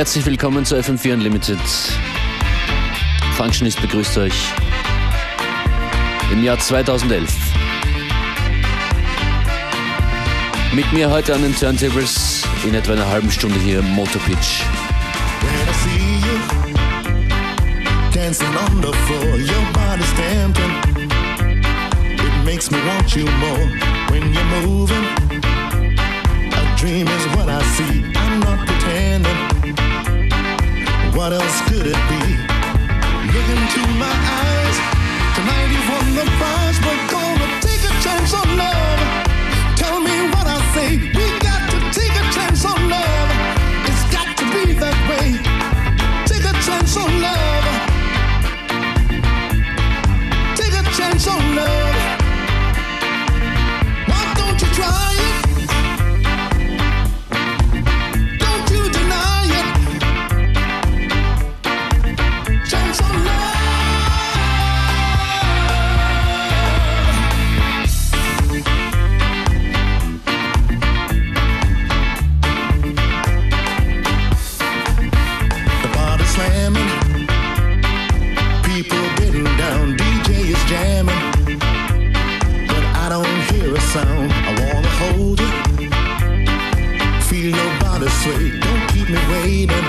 Herzlich willkommen zu FM4 Unlimited. Functionist begrüßt euch im Jahr 2011. Mit mir heute an den Turntables in etwa einer halben Stunde hier Motorpitch. Dancing on the floor, your body's stamping. It makes me want you more when you're moving. A dream is what I see, I'm not pretending. What else could it be? Look into my eyes. Tonight you've won the prize. We're gonna take a chance on love. Tell me what I say. We got to take a chance on love. It's got to be that way. Take a chance on love. Sway. Don't keep me waiting.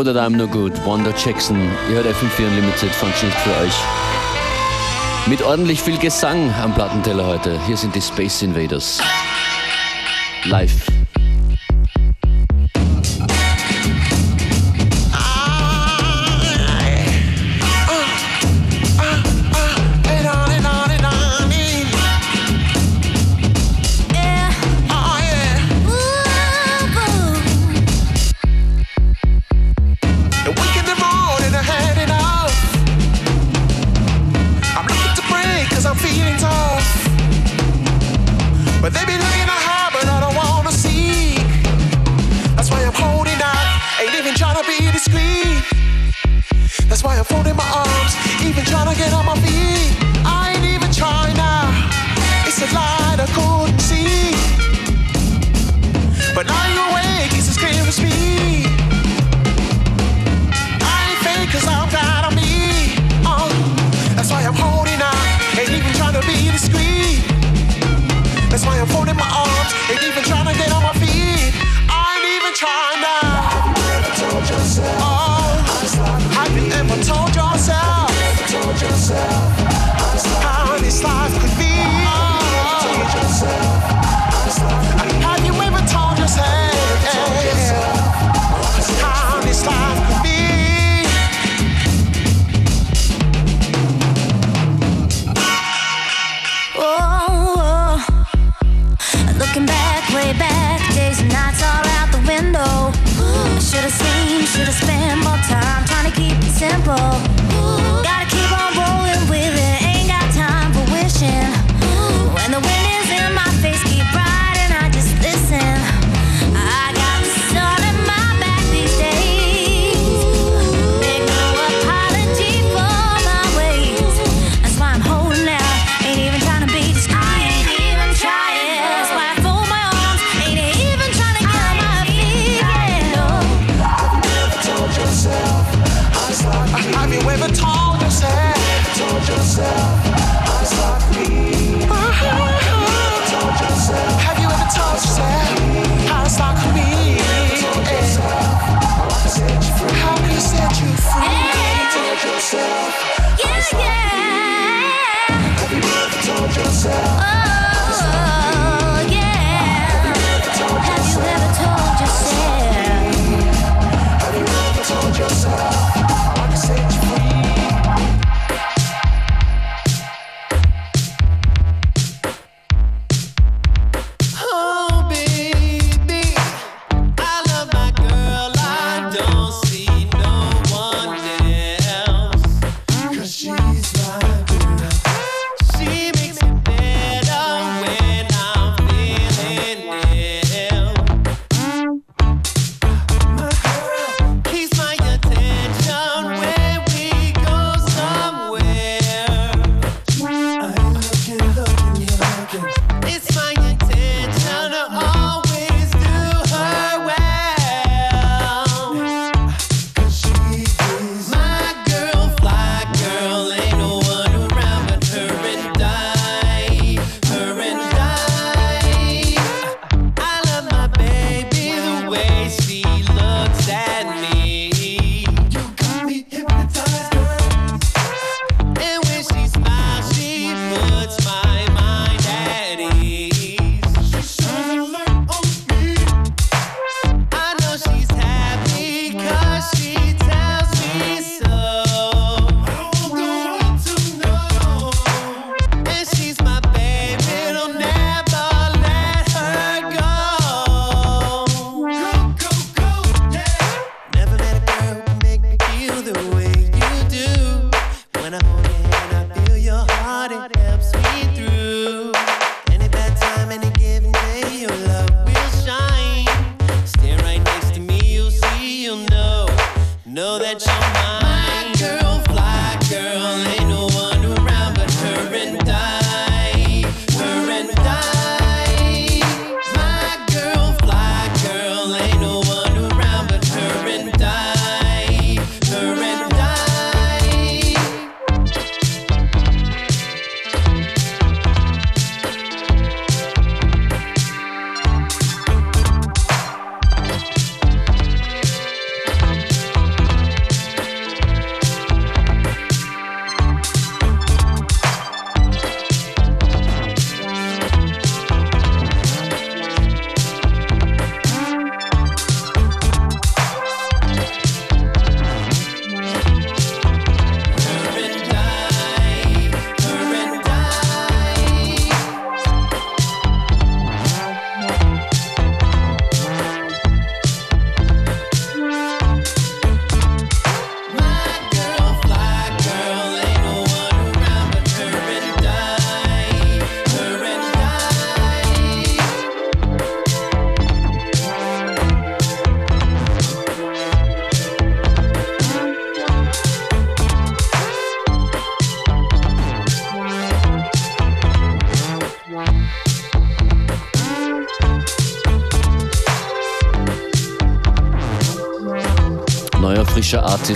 Know That I'm No Good, Wanda Jackson. Ihr hört FM4 Unlimited Functions für euch. Mit ordentlich viel Gesang am Plattenteller heute. Hier sind die Space Invaders. Live.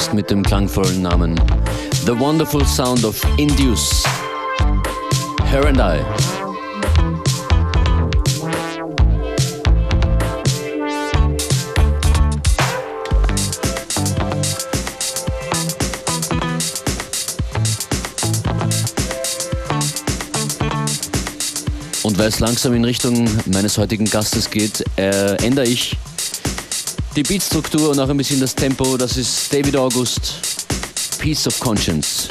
Artist mit dem klangvollen Namen The Wonderful Sound of Induce. Her and I. Und weil es langsam in Richtung meines heutigen Gastes geht, äh, ändere ich die Beatstruktur und auch ein bisschen das Tempo. Das ist David August, Peace of Conscience.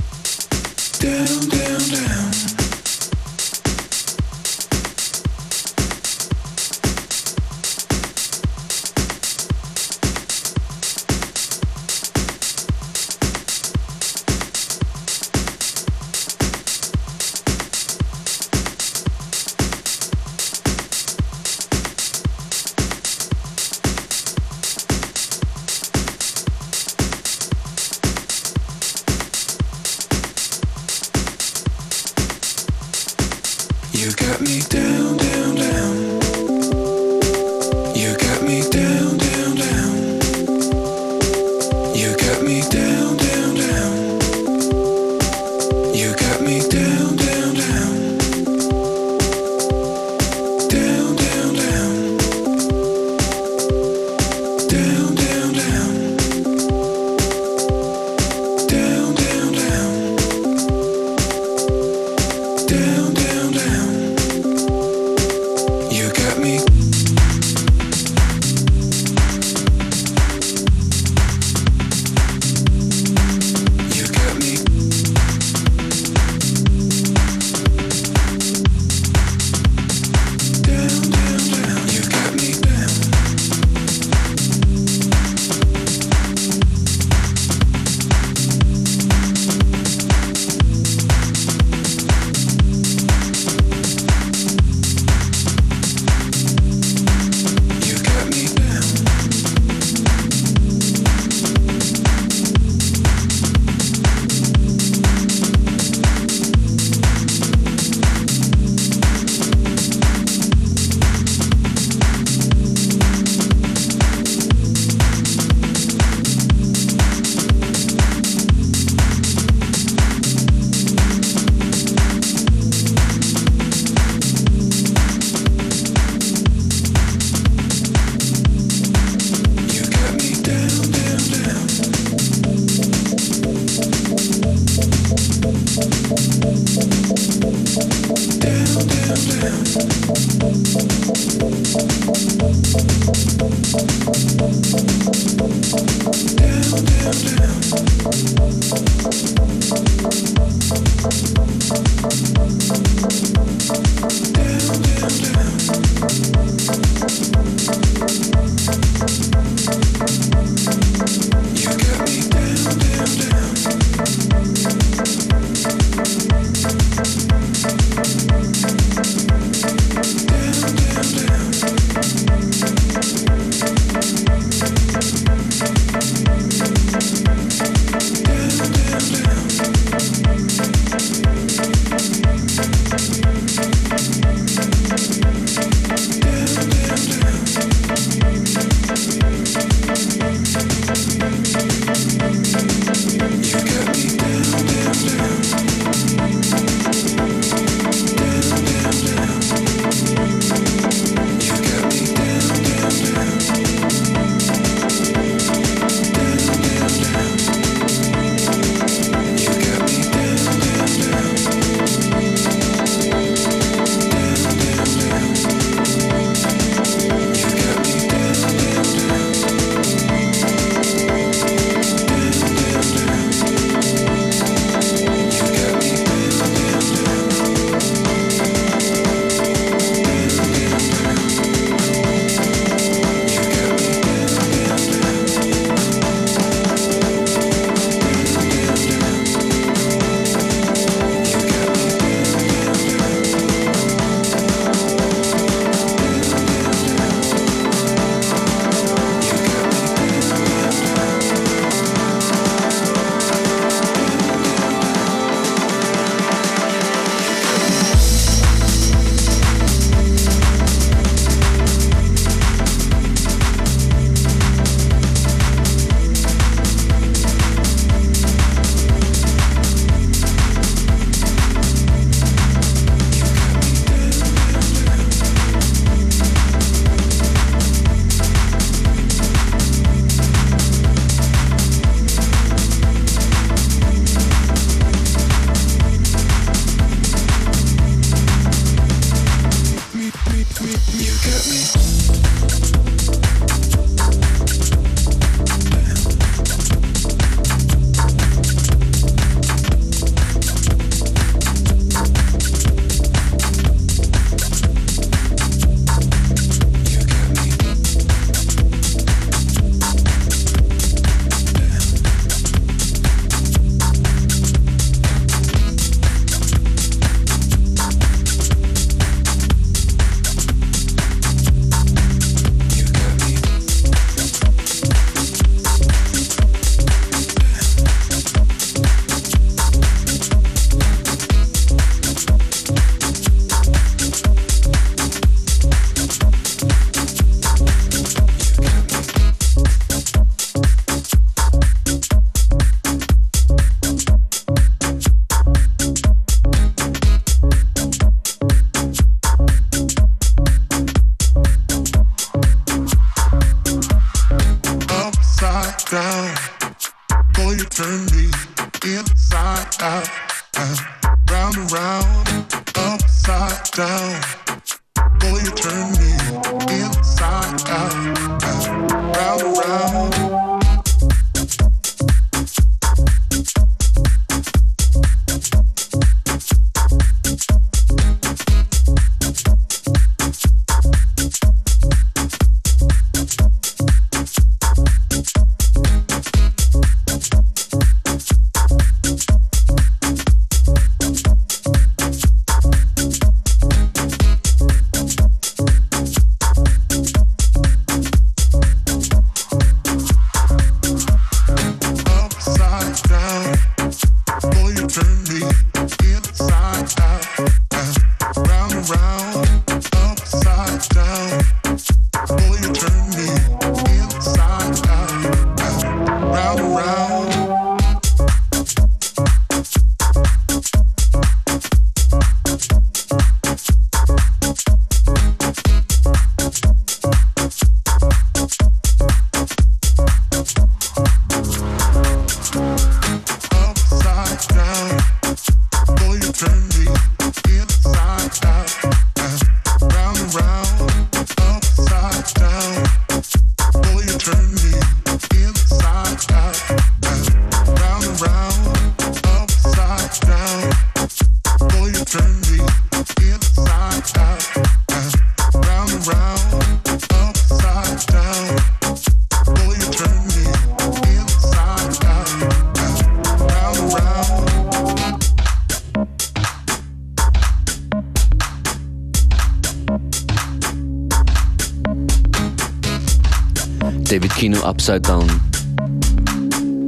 Upside Down.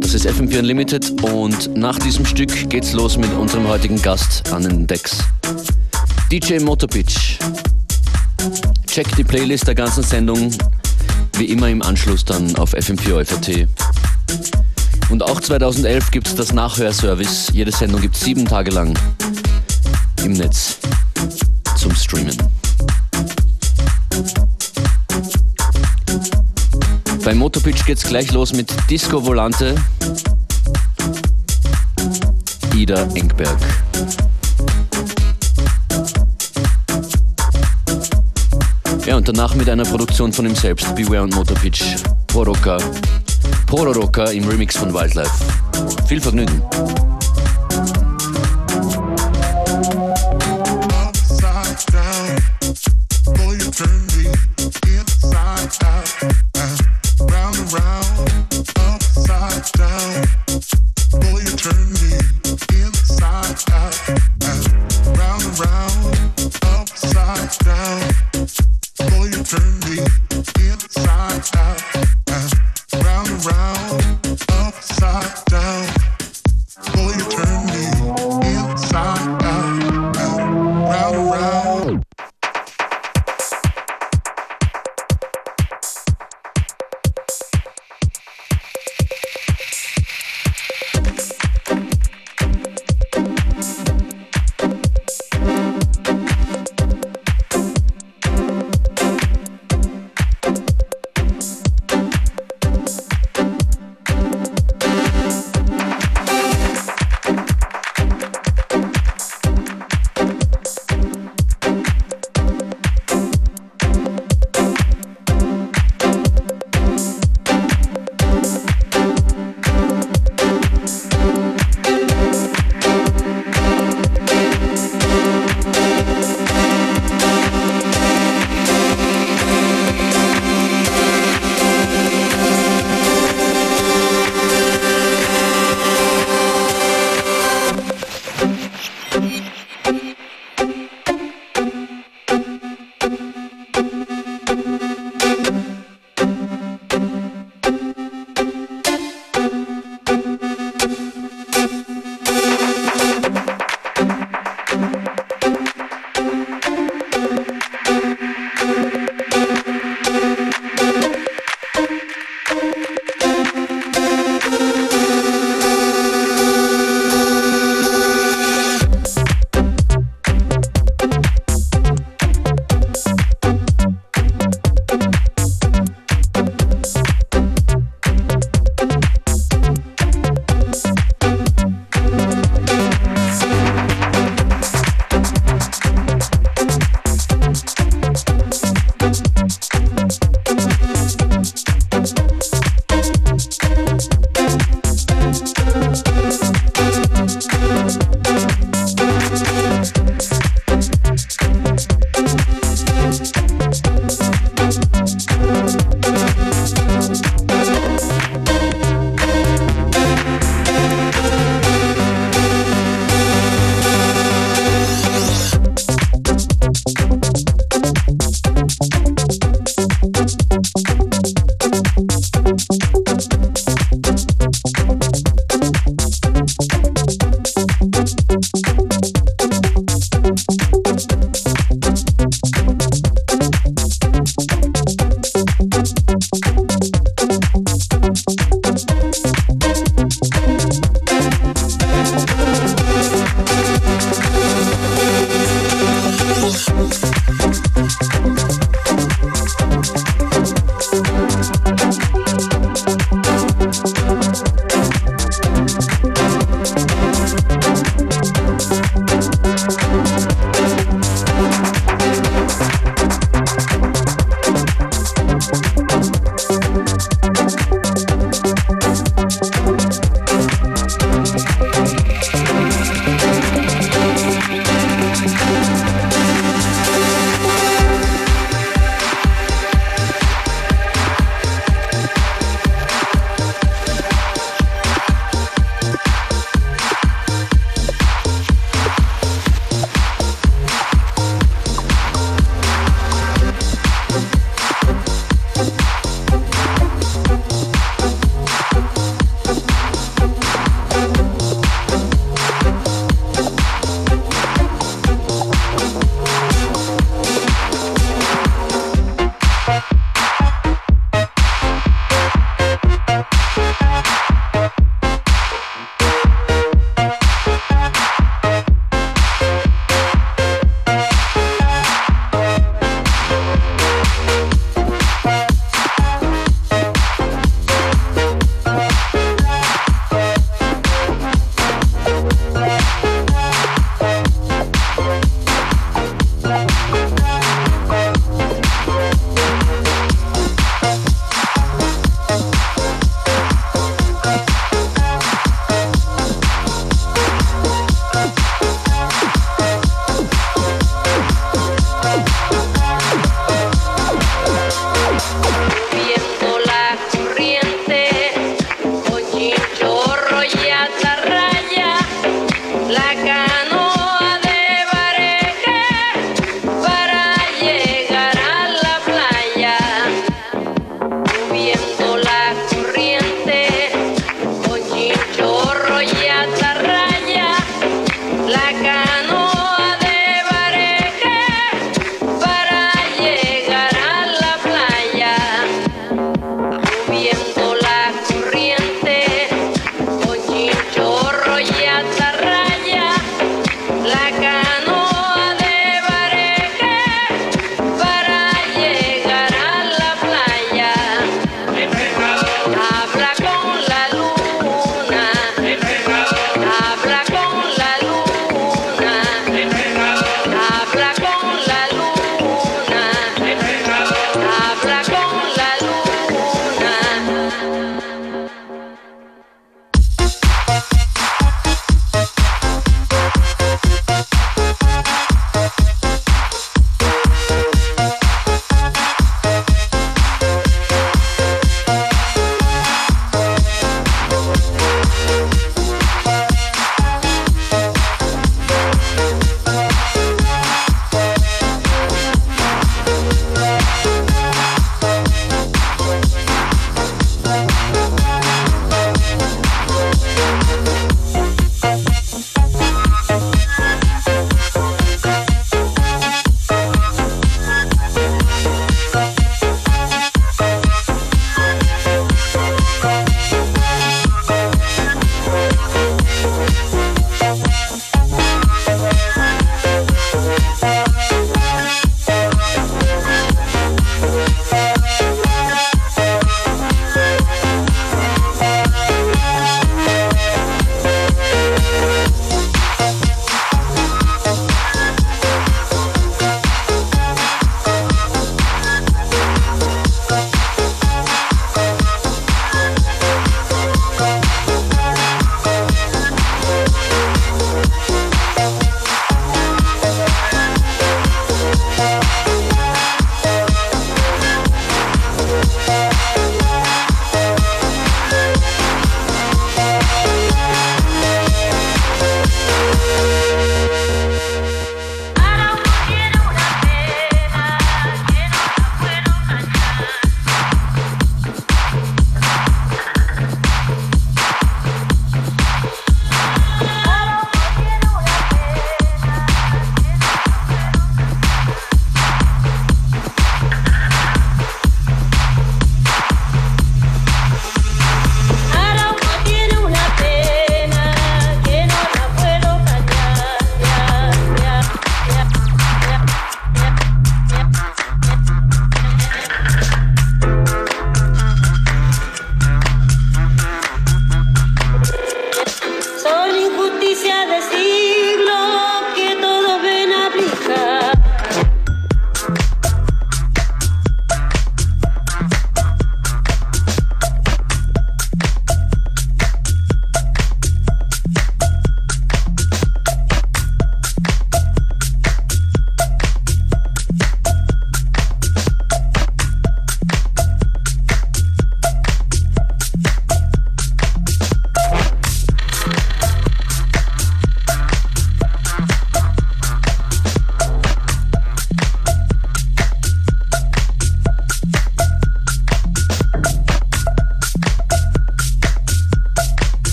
Das ist FM4 Unlimited und nach diesem Stück geht's los mit unserem heutigen Gast an den Decks. DJ Motorpitch. Check die Playlist der ganzen Sendung wie immer im Anschluss dann auf FM4 FAT. Und auch 2011 gibt es das Nachhörservice. Jede Sendung gibt es sieben Tage lang im Netz zum Streamen. Bei Motopitch geht's gleich los mit Disco Volante. Ida Engberg. Ja, und danach mit einer Produktion von ihm selbst, Beware und Motopitch, Poroka, Pororoka im Remix von Wildlife. Viel Vergnügen.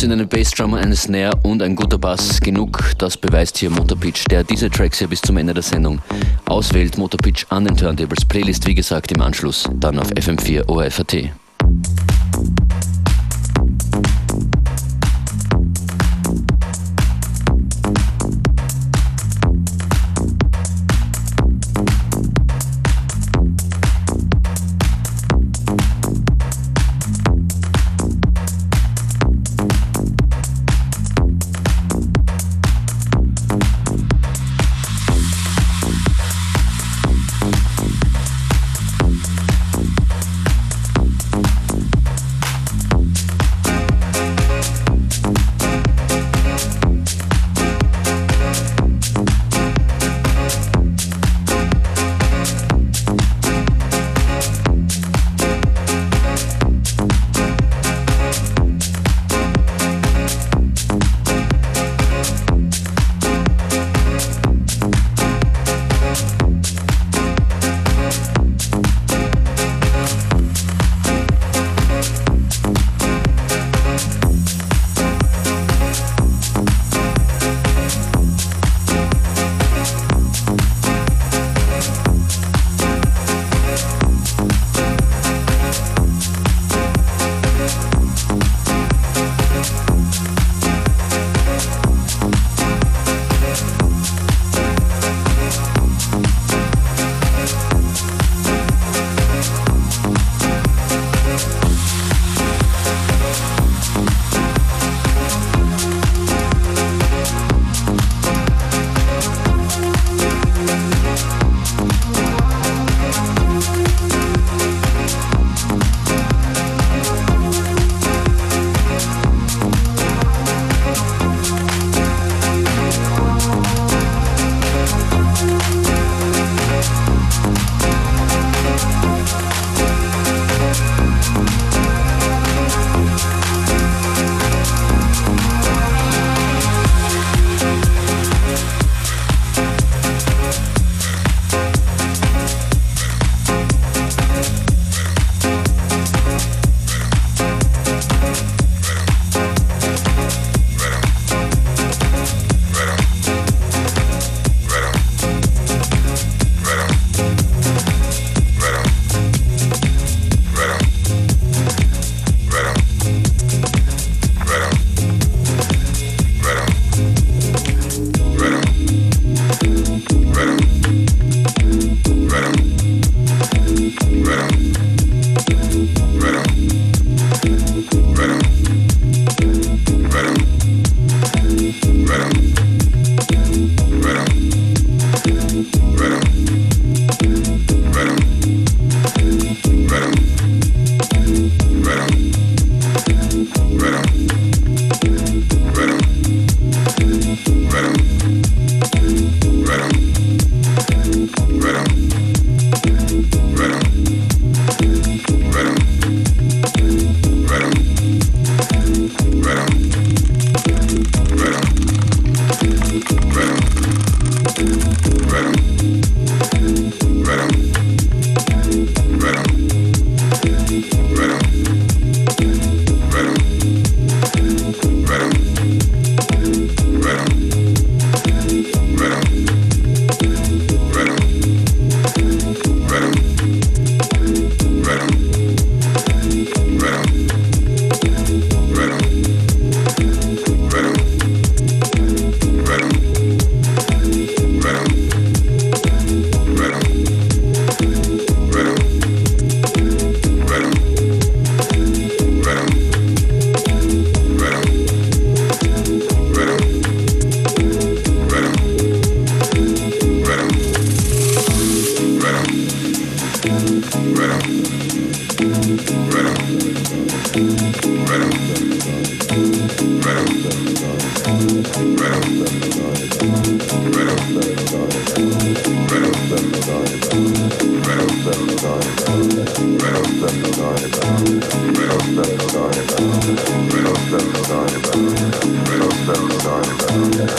Sind eine Bassdrum, eine Snare und ein guter Bass genug. Das beweist hier Motorpitch, der diese Tracks hier bis zum Ende der Sendung auswählt. Motorpitch an den Turntables. Playlist, wie gesagt, im Anschluss dann auf FM4 ORFAT.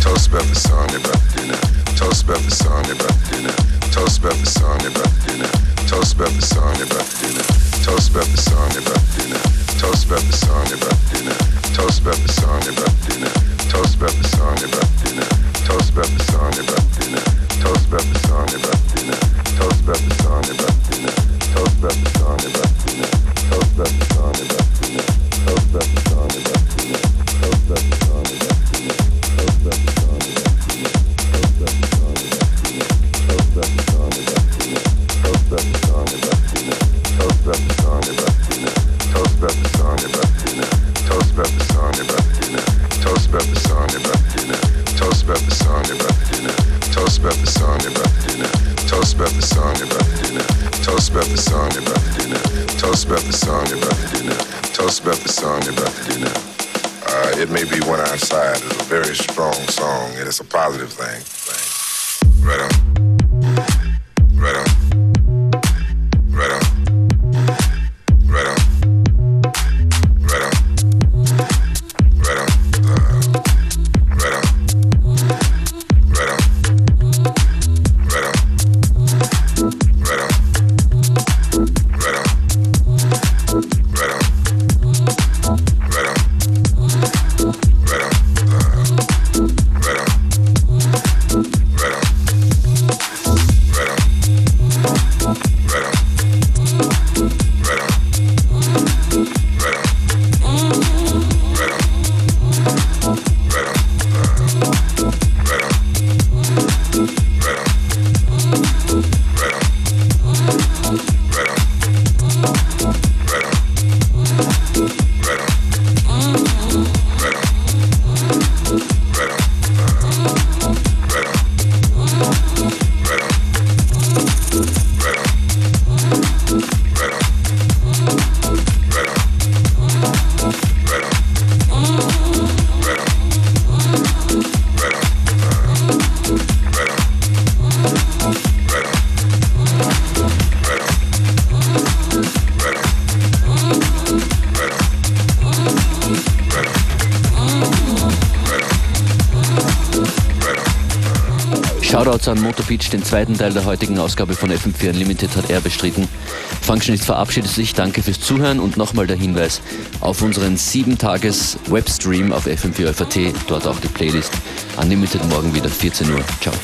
Toast about the sun about dinner. Toast about the song they about to do now. Toast about the song they about to do now. Toast about the song they about to do now. Toast about the song they about to do now. Toast about the song they about to do now. Toast about the song they about to do now. Toast about the song they about to do now. Toast about the song they about to do now. Toast about the song they about to do now. Toast about the song they about about very strong song, and it's a positive thing. thing. Right on. Beach, den zweiten Teil der heutigen Ausgabe von FM4 Unlimited, hat er bestritten. Functionist verabschiedet sich, danke fürs Zuhören und nochmal der Hinweis auf unseren 7-Tages-Webstream auf FM4 FAT, dort auch die Playlist. Unlimited morgen wieder, 14 Uhr. Ciao.